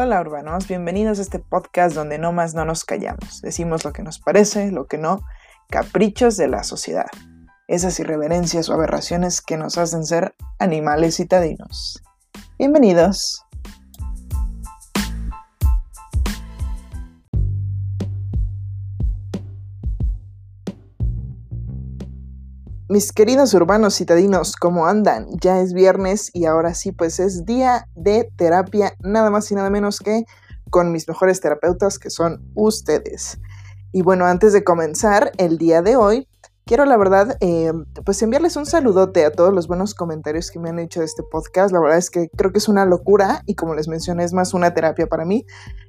Hola urbanos, bienvenidos a este podcast donde no más no nos callamos, decimos lo que nos parece, lo que no, caprichos de la sociedad, esas irreverencias o aberraciones que nos hacen ser animales citadinos. Bienvenidos. Mis queridos urbanos citadinos, ¿cómo andan? Ya es viernes y ahora sí, pues es día de terapia, nada más y nada menos que con mis mejores terapeutas que son ustedes. Y bueno, antes de comenzar el día de hoy, quiero la verdad, eh, pues enviarles un saludote a todos los buenos comentarios que me han hecho de este podcast. La verdad es que creo que es una locura y como les mencioné, es más una terapia para mí.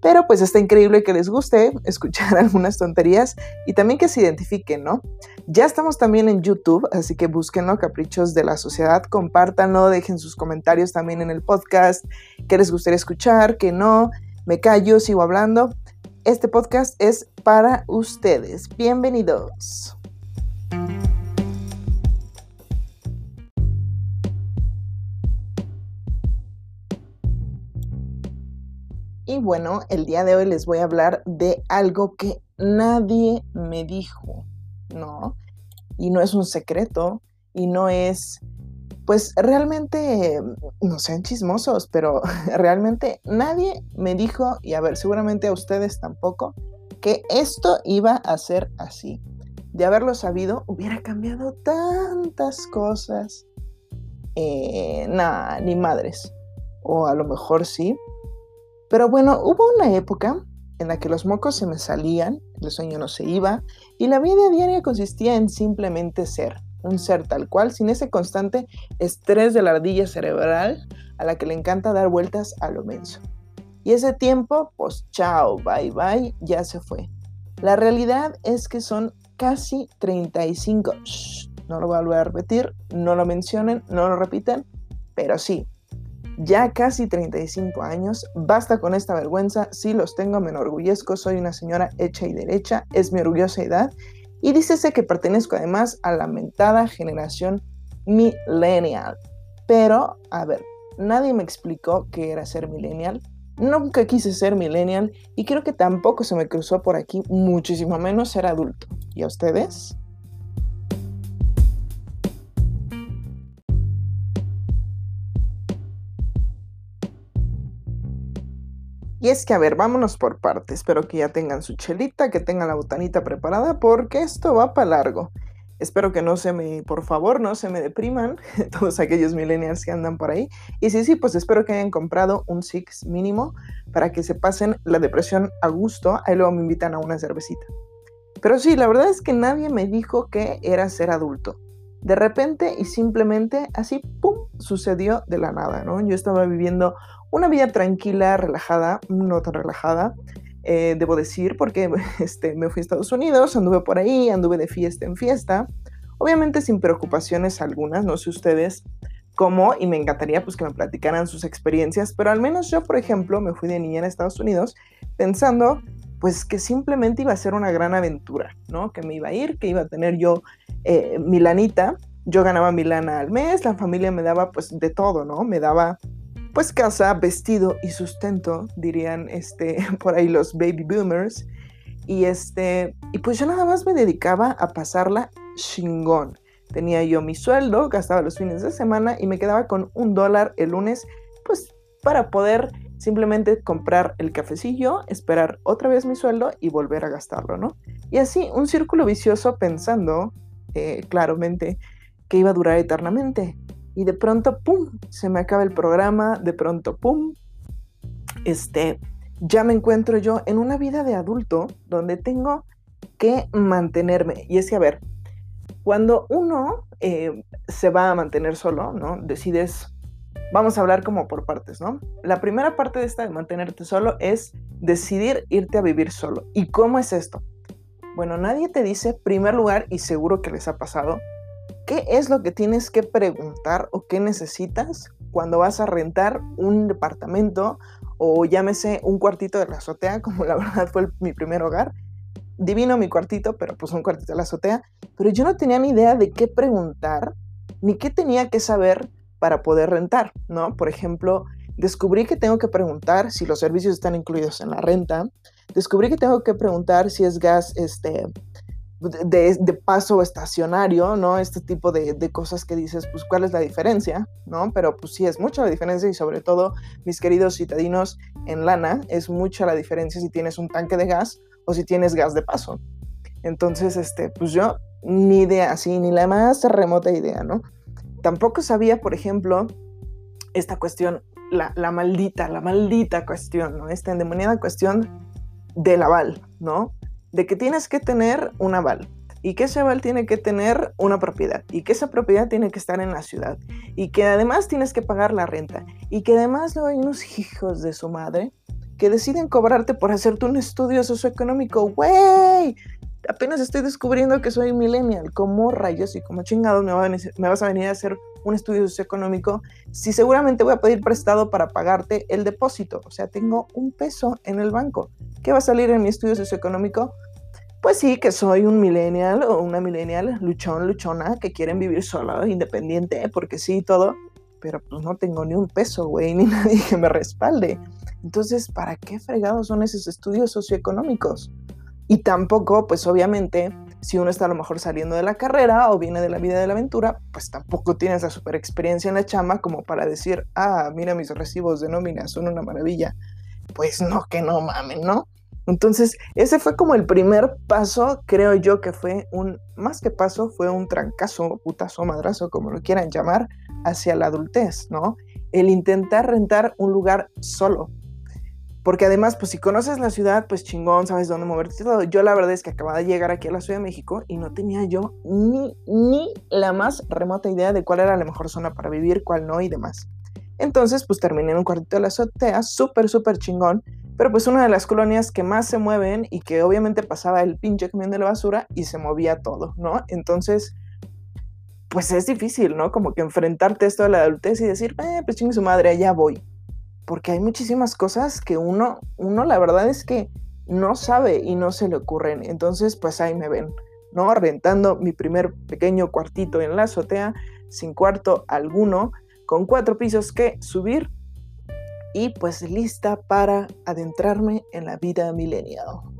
Pero pues está increíble que les guste escuchar algunas tonterías y también que se identifiquen, ¿no? Ya estamos también en YouTube, así que búsquenlo, Caprichos de la Sociedad, compártanlo, dejen sus comentarios también en el podcast, qué les gustaría escuchar, qué no, me callo, sigo hablando. Este podcast es para ustedes. Bienvenidos. Y bueno, el día de hoy les voy a hablar de algo que nadie me dijo, ¿no? Y no es un secreto y no es, pues realmente, no sean chismosos, pero realmente nadie me dijo, y a ver, seguramente a ustedes tampoco, que esto iba a ser así. De haberlo sabido, hubiera cambiado tantas cosas. Eh, nada, ni madres. O a lo mejor sí, pero bueno, hubo una época en la que los mocos se me salían, el sueño no se iba, y la vida diaria consistía en simplemente ser, un ser tal cual, sin ese constante estrés de la ardilla cerebral a la que le encanta dar vueltas a lo menso. Y ese tiempo, pues chao, bye bye, ya se fue. La realidad es que son casi 35. no lo voy a repetir, no lo mencionen, no lo repiten, pero sí, ya casi 35 años, basta con esta vergüenza, si los tengo, me enorgullezco, soy una señora hecha y derecha, es mi orgullosa edad, y dícese que pertenezco además a la mentada generación millennial. Pero, a ver, nadie me explicó qué era ser millennial, nunca quise ser millennial y creo que tampoco se me cruzó por aquí, muchísimo menos ser adulto. ¿Y a ustedes? Y es que, a ver, vámonos por partes. Espero que ya tengan su chelita, que tengan la botanita preparada, porque esto va para largo. Espero que no se me, por favor, no se me depriman todos aquellos millennials que andan por ahí. Y si sí, pues espero que hayan comprado un Six mínimo para que se pasen la depresión a gusto. Ahí luego me invitan a una cervecita. Pero sí, la verdad es que nadie me dijo que era ser adulto. De repente y simplemente así, ¡pum!, sucedió de la nada, ¿no? Yo estaba viviendo una vida tranquila, relajada, no tan relajada, eh, debo decir, porque este, me fui a Estados Unidos, anduve por ahí, anduve de fiesta en fiesta, obviamente sin preocupaciones algunas, no sé ustedes cómo, y me encantaría pues que me platicaran sus experiencias, pero al menos yo, por ejemplo, me fui de niña a Estados Unidos pensando pues que simplemente iba a ser una gran aventura, ¿no? Que me iba a ir, que iba a tener yo eh, mi lanita, yo ganaba mi lana al mes, la familia me daba pues de todo, ¿no? Me daba pues casa, vestido y sustento, dirían este, por ahí los baby boomers. Y, este, y pues yo nada más me dedicaba a pasarla chingón. Tenía yo mi sueldo, gastaba los fines de semana y me quedaba con un dólar el lunes, pues para poder simplemente comprar el cafecillo, esperar otra vez mi sueldo y volver a gastarlo, ¿no? Y así, un círculo vicioso pensando, eh, claramente, que iba a durar eternamente y de pronto, ¡pum!, se me acaba el programa, de pronto, ¡pum!, este, ya me encuentro yo en una vida de adulto donde tengo que mantenerme. Y es que, a ver, cuando uno eh, se va a mantener solo, ¿no? Decides, vamos a hablar como por partes, ¿no? La primera parte de esta de mantenerte solo es decidir irte a vivir solo. ¿Y cómo es esto? Bueno, nadie te dice, primer lugar, y seguro que les ha pasado, ¿Qué es lo que tienes que preguntar o qué necesitas cuando vas a rentar un departamento o llámese un cuartito de la azotea, como la verdad fue mi primer hogar? Divino mi cuartito, pero pues un cuartito de la azotea. Pero yo no tenía ni idea de qué preguntar ni qué tenía que saber para poder rentar, ¿no? Por ejemplo, Descubrí que tengo que preguntar si los servicios están incluidos en la renta. Descubrí que tengo que preguntar si es gas este, de, paso estacionario, ¿no? Este tipo de, de, cosas que dices, pues, ¿cuál es la diferencia? ¿No? Pero pues sí, es mucha la diferencia y sobre todo, mis queridos citadinos en lana, es mucha la diferencia si tienes un tanque de gas o si tienes gas de paso. Entonces, este, pues yo ni idea, así, ni la más remota idea, ¿no? Tampoco sabía, por ejemplo, esta cuestión, la, la maldita, la maldita cuestión, ¿no? Esta endemoniada cuestión del aval, ¿no? De que tienes que tener un aval y que ese aval tiene que tener una propiedad y que esa propiedad tiene que estar en la ciudad y que además tienes que pagar la renta y que además luego hay unos hijos de su madre que deciden cobrarte por hacerte un estudio socioeconómico. ¡Wey! Apenas estoy descubriendo que soy millennial. ¿Cómo rayos y como chingados me, me vas a venir a hacer un estudio socioeconómico si seguramente voy a pedir prestado para pagarte el depósito? O sea, tengo un peso en el banco. ¿Qué va a salir en mi estudio socioeconómico? Pues sí, que soy un millennial o una millennial luchón, luchona, que quieren vivir sola, independiente, porque sí, todo, pero pues no tengo ni un peso, güey, ni nadie que me respalde. Entonces, ¿para qué fregados son esos estudios socioeconómicos? Y tampoco, pues obviamente, si uno está a lo mejor saliendo de la carrera o viene de la vida de la aventura, pues tampoco tienes la super experiencia en la chama como para decir, ah, mira mis recibos de nómina, son una maravilla. Pues no, que no mamen, ¿no? Entonces, ese fue como el primer paso, creo yo que fue un, más que paso, fue un trancazo, putazo, madrazo, como lo quieran llamar, hacia la adultez, ¿no? El intentar rentar un lugar solo. Porque además, pues si conoces la ciudad, pues chingón, sabes dónde moverte todo. Yo la verdad es que acababa de llegar aquí a la Ciudad de México y no tenía yo ni, ni la más remota idea de cuál era la mejor zona para vivir, cuál no y demás. Entonces, pues terminé en un cuartito de la azotea, súper, súper chingón, pero pues una de las colonias que más se mueven y que obviamente pasaba el pinche camión de la basura y se movía todo, ¿no? Entonces, pues es difícil, ¿no? Como que enfrentarte esto a la adultez y decir, eh, pues chingue su madre, allá voy. Porque hay muchísimas cosas que uno, uno la verdad es que no sabe y no se le ocurren. Entonces, pues ahí me ven, ¿no? Rentando mi primer pequeño cuartito en la azotea, sin cuarto alguno, con cuatro pisos que subir y pues lista para adentrarme en la vida milenial.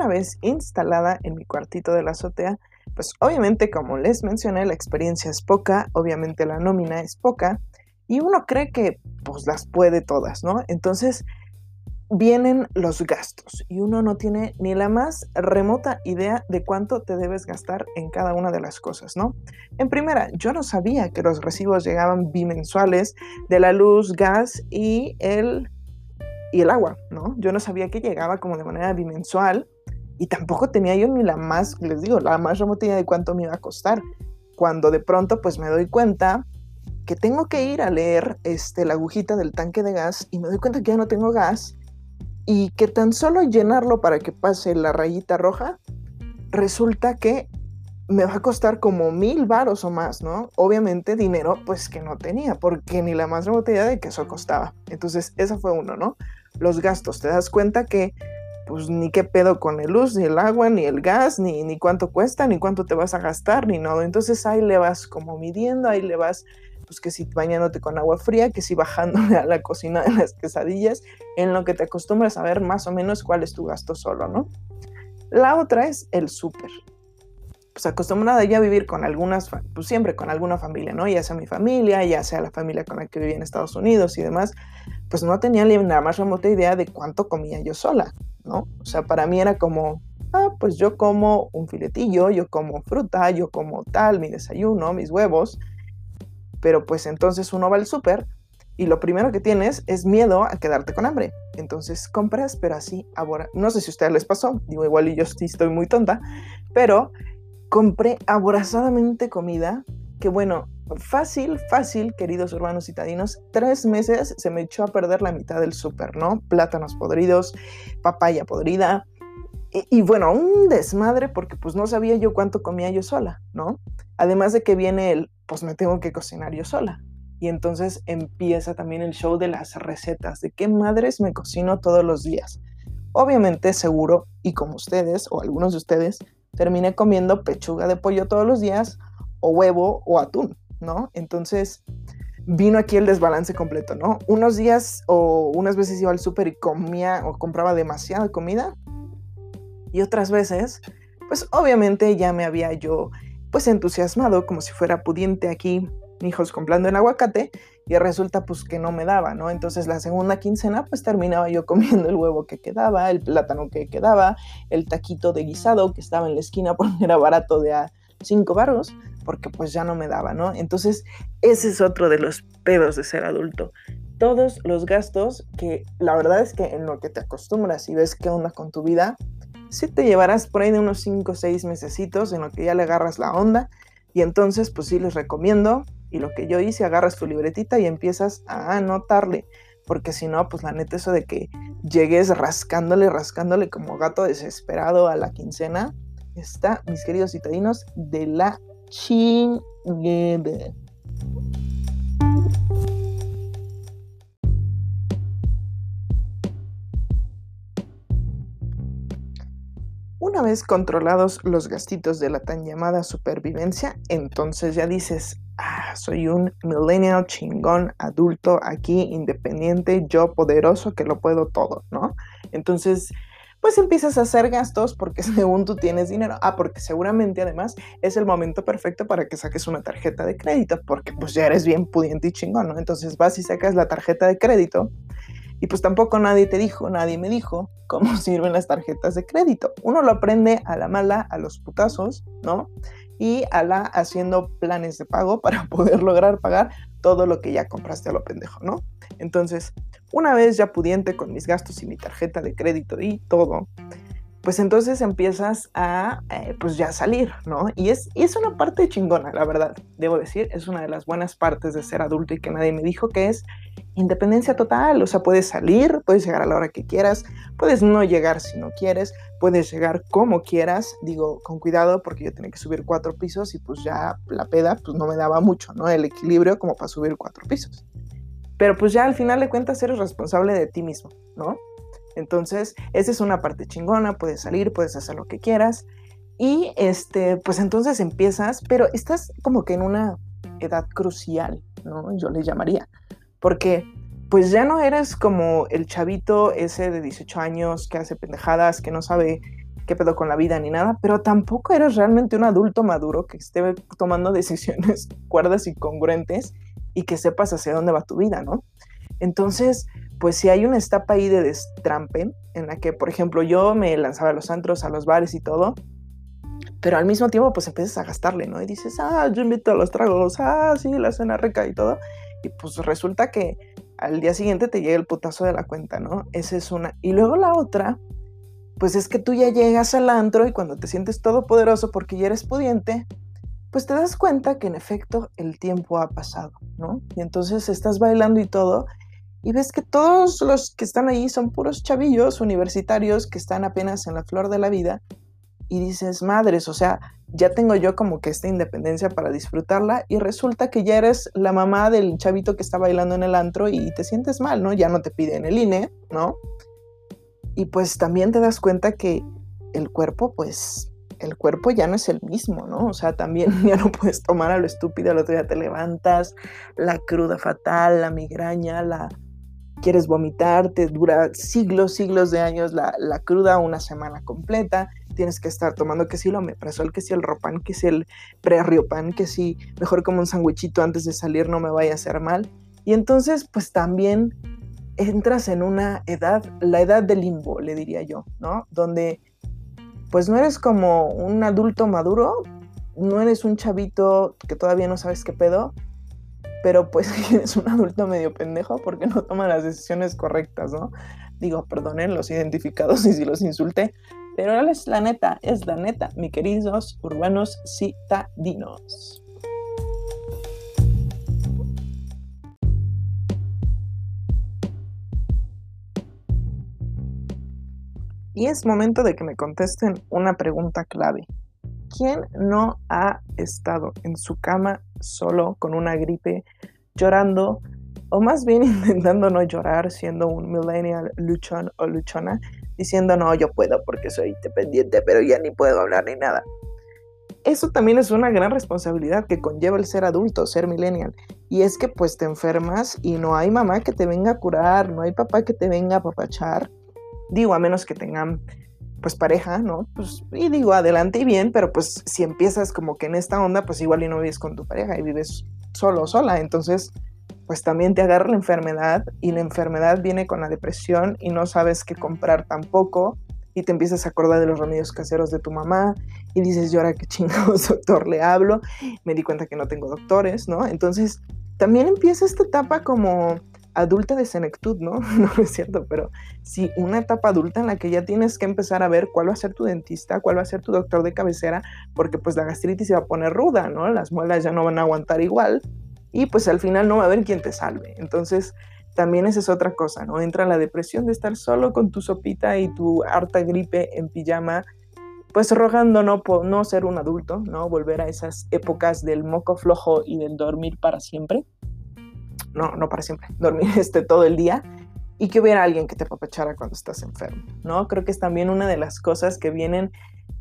Una vez instalada en mi cuartito de la azotea, pues obviamente como les mencioné la experiencia es poca, obviamente la nómina es poca y uno cree que pues las puede todas, ¿no? Entonces vienen los gastos y uno no tiene ni la más remota idea de cuánto te debes gastar en cada una de las cosas, ¿no? En primera, yo no sabía que los recibos llegaban bimensuales de la luz, gas y el, y el agua, ¿no? Yo no sabía que llegaba como de manera bimensual y tampoco tenía yo ni la más, les digo, la más remota idea de cuánto me iba a costar. Cuando de pronto pues me doy cuenta que tengo que ir a leer este, la agujita del tanque de gas y me doy cuenta que ya no tengo gas y que tan solo llenarlo para que pase la rayita roja, resulta que me va a costar como mil varos o más, ¿no? Obviamente dinero pues que no tenía, porque ni la más remota de que eso costaba. Entonces, esa fue uno, ¿no? Los gastos, te das cuenta que pues ni qué pedo con el luz, ni el agua, ni el gas, ni, ni cuánto cuesta, ni cuánto te vas a gastar, ni nada. Entonces ahí le vas como midiendo, ahí le vas pues que si bañándote con agua fría, que si bajándole a la cocina de las quesadillas, en lo que te acostumbras a ver más o menos cuál es tu gasto solo, ¿no? La otra es el súper. Pues acostumbrada ya a vivir con algunas, pues siempre con alguna familia, ¿no? Ya sea mi familia, ya sea la familia con la que vivía en Estados Unidos y demás, pues no tenía ni la más remota idea de cuánto comía yo sola, ¿no? O sea, para mí era como, ah, pues yo como un filetillo, yo como fruta, yo como tal, mi desayuno, mis huevos, pero pues entonces uno va al súper y lo primero que tienes es miedo a quedarte con hambre. Entonces compras, pero así, ahora, no sé si a ustedes les pasó, digo igual y yo sí estoy muy tonta, pero compré aborazadamente comida que bueno, fácil, fácil, queridos urbanos citadinos, tres meses se me echó a perder la mitad del súper, ¿no? Plátanos podridos, papaya podrida, y, y, bueno, un desmadre porque pues no sabía yo cuánto comía yo sola, ¿no? Además de que viene el, pues me tengo que cocinar yo sola. Y entonces empieza también el show de las recetas, de qué madres me cocino todos los días. obviamente seguro, y como ustedes o algunos de ustedes, terminé comiendo pechuga de pollo todos los días o huevo o atún, ¿no? Entonces vino aquí el desbalance completo, ¿no? Unos días o unas veces iba al súper y comía o compraba demasiada comida y otras veces, pues obviamente ya me había yo pues entusiasmado como si fuera pudiente aquí, hijos comprando el aguacate y resulta pues que no me daba, ¿no? Entonces la segunda quincena pues terminaba yo comiendo el huevo que quedaba, el plátano que quedaba, el taquito de guisado que estaba en la esquina porque era barato de cinco baros, porque pues ya no me daba, ¿no? Entonces ese es otro de los pedos de ser adulto. Todos los gastos que la verdad es que en lo que te acostumbras y ves qué onda con tu vida, sí te llevarás por ahí de unos 5 o 6 mesecitos en lo que ya le agarras la onda y entonces pues sí les recomiendo y lo que yo hice, agarras tu libretita y empiezas a anotarle, porque si no, pues la neta eso de que llegues rascándole, rascándole como gato desesperado a la quincena, está, mis queridos citadinos, de la chingada. Una vez controlados los gastitos de la tan llamada supervivencia, entonces ya dices, ah, soy un millennial chingón, adulto, aquí, independiente, yo poderoso, que lo puedo todo, ¿no? Entonces, pues empiezas a hacer gastos porque según tú tienes dinero. Ah, porque seguramente además es el momento perfecto para que saques una tarjeta de crédito, porque pues ya eres bien pudiente y chingón, ¿no? Entonces vas y sacas la tarjeta de crédito y pues tampoco nadie te dijo, nadie me dijo cómo sirven las tarjetas de crédito. Uno lo aprende a la mala, a los putazos, ¿no? Y a la haciendo planes de pago para poder lograr pagar todo lo que ya compraste a lo pendejo, ¿no? Entonces, una vez ya pudiente con mis gastos y mi tarjeta de crédito y todo, pues entonces empiezas a, eh, pues ya salir, ¿no? Y es, y es una parte chingona, la verdad, debo decir, es una de las buenas partes de ser adulto y que nadie me dijo que es independencia total, o sea, puedes salir, puedes llegar a la hora que quieras, puedes no llegar si no quieres, puedes llegar como quieras, digo, con cuidado porque yo tenía que subir cuatro pisos y pues ya la peda pues no me daba mucho, ¿no? El equilibrio como para subir cuatro pisos. Pero pues ya al final de cuentas eres responsable de ti mismo, ¿no? Entonces, esa es una parte chingona, puedes salir, puedes hacer lo que quieras. Y este, pues entonces empiezas, pero estás como que en una edad crucial, ¿no? Yo le llamaría. Porque pues ya no eres como el chavito ese de 18 años que hace pendejadas, que no sabe qué pedo con la vida ni nada, pero tampoco eres realmente un adulto maduro que esté tomando decisiones cuerdas y congruentes y que sepas hacia dónde va tu vida, ¿no? Entonces, pues si hay una etapa ahí de destrampe en la que, por ejemplo, yo me lanzaba a los antros, a los bares y todo, pero al mismo tiempo pues empiezas a gastarle, ¿no? Y dices, ah, yo invito a los tragos, ah, sí, la cena rica y todo. Y pues resulta que al día siguiente te llega el putazo de la cuenta, ¿no? Esa es una. Y luego la otra, pues es que tú ya llegas al antro y cuando te sientes todopoderoso porque ya eres pudiente, pues te das cuenta que en efecto el tiempo ha pasado, ¿no? Y entonces estás bailando y todo y ves que todos los que están ahí son puros chavillos universitarios que están apenas en la flor de la vida y dices, madres, o sea, ya tengo yo como que esta independencia para disfrutarla y resulta que ya eres la mamá del chavito que está bailando en el antro y te sientes mal, ¿no? Ya no te piden el INE, ¿no? Y pues también te das cuenta que el cuerpo, pues, el cuerpo ya no es el mismo, ¿no? O sea, también ya no puedes tomar a lo estúpido, el otro día te levantas, la cruda fatal, la migraña, la quieres vomitar, te dura siglos, siglos de años la, cruda, una semana completa, tienes que estar tomando que si lo el que si el ropan, que si el preriopan, que si mejor como un sandwichito antes de salir no me vaya a hacer mal. Y entonces pues también entras en una edad, la edad del limbo, le diría yo, ¿no? Donde pues no eres como un adulto maduro, no eres un chavito que todavía no sabes qué pedo, pero pues es un adulto medio pendejo porque no toma las decisiones correctas, ¿no? Digo, perdonen los identificados y si los insulté, pero es la neta, es la neta, mi queridos urbanos citadinos. Y es momento de que me contesten una pregunta clave. ¿Quién no ha estado en su cama solo con una gripe, llorando, o más bien intentando no llorar, siendo un millennial luchón o luchona, diciendo, no, yo puedo porque soy independiente, pero ya ni puedo hablar ni nada. Eso también es una gran responsabilidad que conlleva el ser adulto, ser millennial. Y es que pues te enfermas y no hay mamá que te venga a curar, no hay papá que te venga a apapachar. Digo, a menos que tengan pues pareja, ¿no? Pues, y digo, adelante y bien, pero pues si empiezas como que en esta onda, pues igual y no vives con tu pareja y vives solo sola. Entonces, pues también te agarra la enfermedad y la enfermedad viene con la depresión y no sabes qué comprar tampoco y te empiezas a acordar de los remedios caseros de tu mamá y dices, yo ahora qué chingados doctor le hablo, me di cuenta que no tengo doctores, ¿no? Entonces también empieza esta etapa como adulta de senectud, ¿no? No es cierto, pero sí, una etapa adulta en la que ya tienes que empezar a ver cuál va a ser tu dentista, cuál va a ser tu doctor de cabecera, porque pues la gastritis se va a poner ruda, ¿no? Las muelas ya no van a aguantar igual y pues al final no va a haber quien te salve. Entonces, también esa es otra cosa, ¿no? Entra la depresión de estar solo con tu sopita y tu harta gripe en pijama, pues rogando no, no ser un adulto, ¿no? Volver a esas épocas del moco flojo y del dormir para siempre. No, no para siempre, dormir este todo el día y que hubiera alguien que te papachara cuando estás enfermo, ¿no? Creo que es también una de las cosas que vienen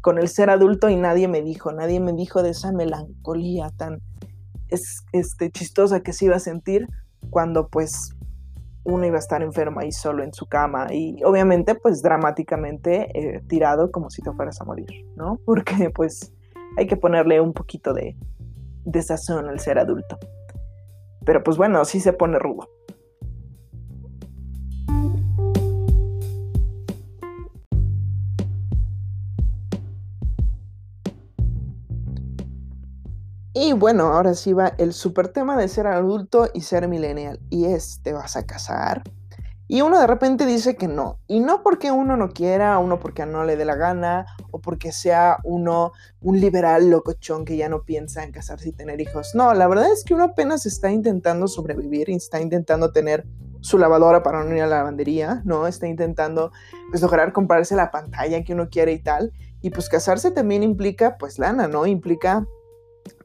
con el ser adulto y nadie me dijo, nadie me dijo de esa melancolía tan es, este, chistosa que se iba a sentir cuando pues uno iba a estar enfermo ahí solo en su cama y obviamente pues dramáticamente eh, tirado como si te fueras a morir, ¿no? Porque pues hay que ponerle un poquito de, de sazón al ser adulto. Pero pues bueno, sí se pone rudo. Y bueno, ahora sí va el super tema de ser adulto y ser millennial. Y es, ¿te vas a casar? Y uno de repente dice que no. Y no porque uno no quiera, uno porque no le dé la gana, o porque sea uno un liberal locochón que ya no piensa en casarse y tener hijos. No, la verdad es que uno apenas está intentando sobrevivir, está intentando tener su lavadora para no ir a la lavandería, ¿no? Está intentando pues lograr comprarse la pantalla que uno quiere y tal. Y pues casarse también implica pues lana, ¿no? Implica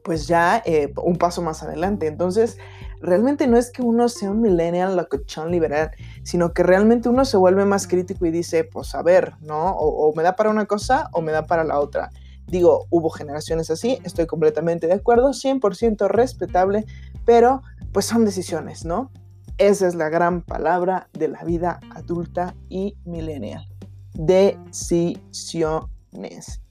pues ya eh, un paso más adelante. Entonces, realmente no es que uno sea un millennial locochón liberal, sino que realmente uno se vuelve más crítico y dice, pues a ver, ¿no? O, me da para una cosa o me da para la otra. Digo, hubo generaciones así, estoy completamente de acuerdo, 100% respetable, pero pues son decisiones, ¿no? Esa es la gran palabra de la vida adulta y millennial. Decisiones.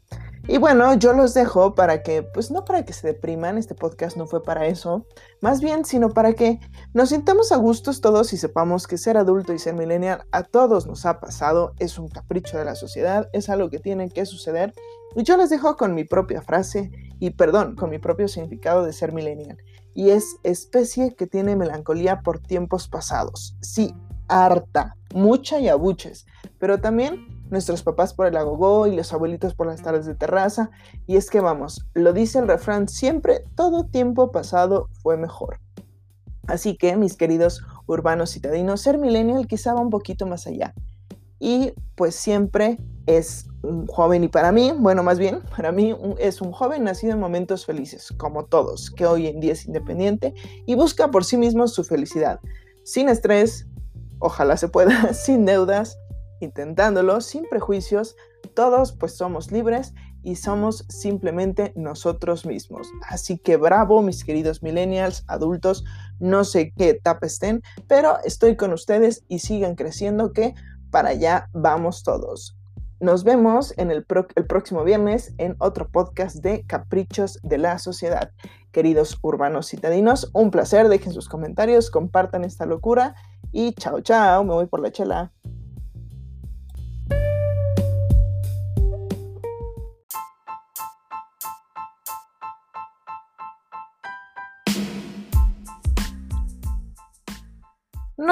Y bueno, yo los dejo para que, pues no para que se depriman, este podcast no fue para eso, más bien, sino para que nos sintamos a gustos todos y sepamos que ser adulto y ser millennial a todos nos ha pasado, es un capricho de la sociedad, es algo que tiene que suceder. Y yo les dejo con mi propia frase, y perdón, con mi propio significado de ser millennial, y es especie que tiene melancolía por tiempos pasados. Sí, harta, mucha y abuches, pero también nuestros papás por el agogó y los abuelitos por las tardes de terraza. Y es que vamos, lo dice el refrán siempre, todo tiempo pasado fue mejor. Así que, mis queridos urbanos citadinos, ser millennial quizá va un poquito más allá. Y pues siempre es un joven y para mí, bueno, más bien, para mí es un joven nacido en momentos felices, como todos, que hoy en día es independiente y busca por sí mismo su felicidad, sin estrés, ojalá se pueda, sin deudas, intentándolo sin prejuicios, todos pues somos libres y somos simplemente nosotros mismos. Así que bravo mis queridos millennials, adultos, no sé qué etapa estén, pero estoy con ustedes y sigan creciendo que para allá vamos todos. Nos vemos en el, el, próximo viernes en otro podcast de Caprichos de la Sociedad. Queridos urbanos citadinos, un placer, dejen sus comentarios, compartan esta locura y chao, chao, me voy por la chela.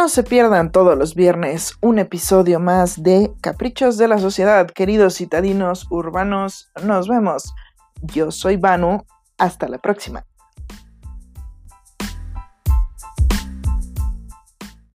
No se pierdan todos los viernes un episodio más de Caprichos de la Sociedad, queridos citadinos urbanos. Nos vemos. Yo soy Vanu. Hasta la próxima.